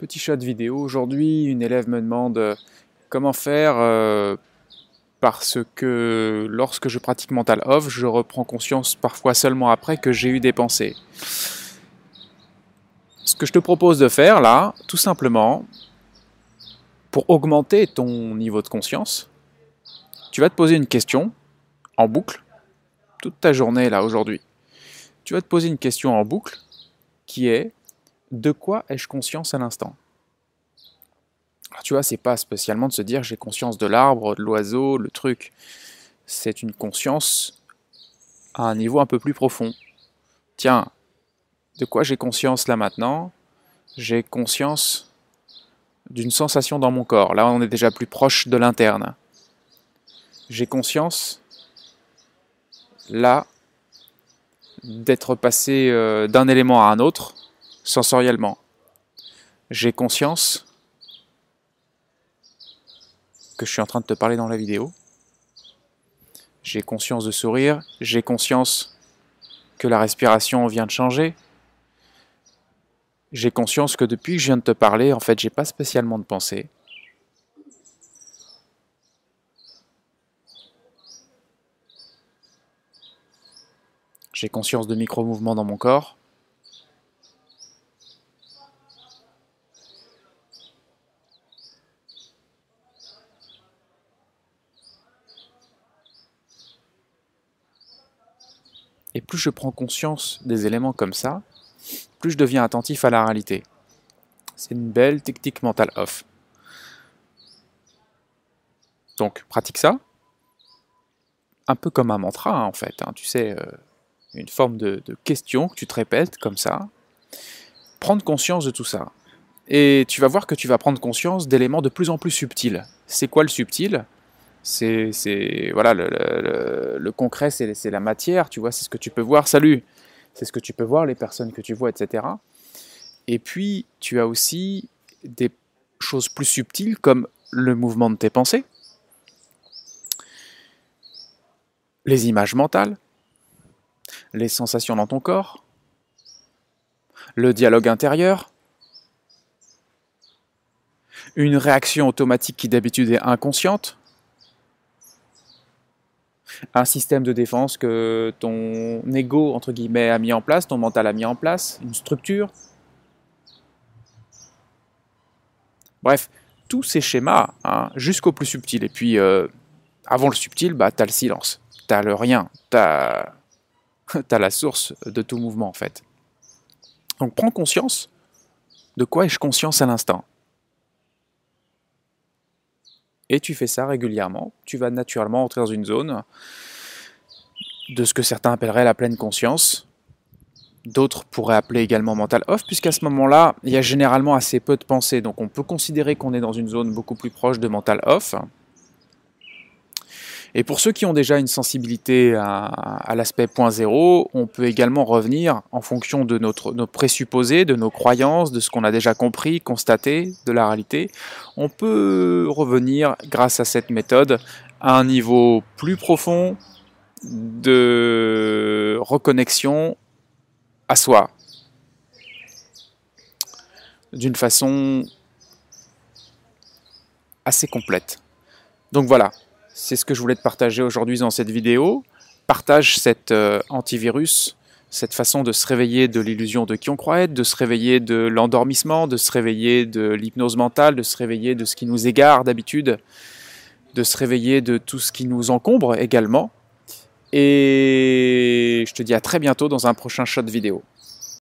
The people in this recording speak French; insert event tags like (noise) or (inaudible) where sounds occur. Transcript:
Petit shot vidéo. Aujourd'hui, une élève me demande euh, comment faire euh, parce que lorsque je pratique mental off, je reprends conscience parfois seulement après que j'ai eu des pensées. Ce que je te propose de faire là, tout simplement, pour augmenter ton niveau de conscience, tu vas te poser une question en boucle toute ta journée là aujourd'hui. Tu vas te poser une question en boucle qui est de quoi ai-je conscience à l'instant? Alors tu vois, c'est pas spécialement de se dire j'ai conscience de l'arbre, de l'oiseau, le truc. C'est une conscience à un niveau un peu plus profond. Tiens, de quoi j'ai conscience là maintenant? J'ai conscience d'une sensation dans mon corps. Là, on est déjà plus proche de l'interne. J'ai conscience là d'être passé euh, d'un élément à un autre sensoriellement. J'ai conscience que je suis en train de te parler dans la vidéo. J'ai conscience de sourire. J'ai conscience que la respiration vient de changer. J'ai conscience que depuis que je viens de te parler, en fait, j'ai pas spécialement de pensée. J'ai conscience de micro-mouvements dans mon corps. Et plus je prends conscience des éléments comme ça, plus je deviens attentif à la réalité. C'est une belle technique mentale off. Donc, pratique ça. Un peu comme un mantra, hein, en fait. Hein. tu sais, euh, une forme de, de, question que tu te répètes comme ça. Prendre conscience de tout ça. Et tu vas voir que tu vas prendre conscience d'éléments de plus en plus subtils. C'est quoi le subtil? C'est voilà le, concret, c'est la matière, tu vois, c'est ce que tu peux voir. Salut, c'est ce que tu peux voir, les personnes que tu vois, etc. Et puis tu as aussi des choses plus subtiles comme le mouvement de tes pensées, les images mentales, les sensations dans ton corps, le dialogue intérieur, une réaction automatique qui d'habitude est inconsciente un système de défense que ton ego, entre guillemets, a mis en place, ton mental a mis en place, une structure. Bref, tous ces schémas, hein, jusqu'au plus subtil. Et puis, euh, avant le subtil, bah, tu as le silence, tu as le rien, tu as, (laughs) as la source de tout mouvement, en fait. Donc, prends conscience de quoi ai-je conscience à l'instant et tu fais ça régulièrement, tu vas naturellement entrer dans une zone de ce que certains appelleraient la pleine conscience. D'autres pourraient appeler également mental off, puisqu'à ce moment-là, il y a généralement assez peu de pensées. Donc on peut considérer qu'on est dans une zone beaucoup plus proche de mental off. Et pour ceux qui ont déjà une sensibilité à, l'aspect point zéro, on peut également revenir en fonction de notre, nos présupposés, de nos croyances, de ce qu'on a déjà compris, constaté, de la réalité. On peut revenir, grâce à cette méthode, à un niveau plus profond de reconnexion à soi, d'une façon assez complète. Donc voilà, c'est ce que je voulais te partager aujourd'hui dans cette vidéo. Partage cet euh, antivirus, cette façon de se réveiller de l'illusion de qui on croit être, de se réveiller de l'endormissement, de se réveiller de l'hypnose mentale, de se réveiller de ce qui nous égare d'habitude, de se réveiller de tout ce qui nous encombre également. Et je te dis à très bientôt dans un prochain shot vidéo.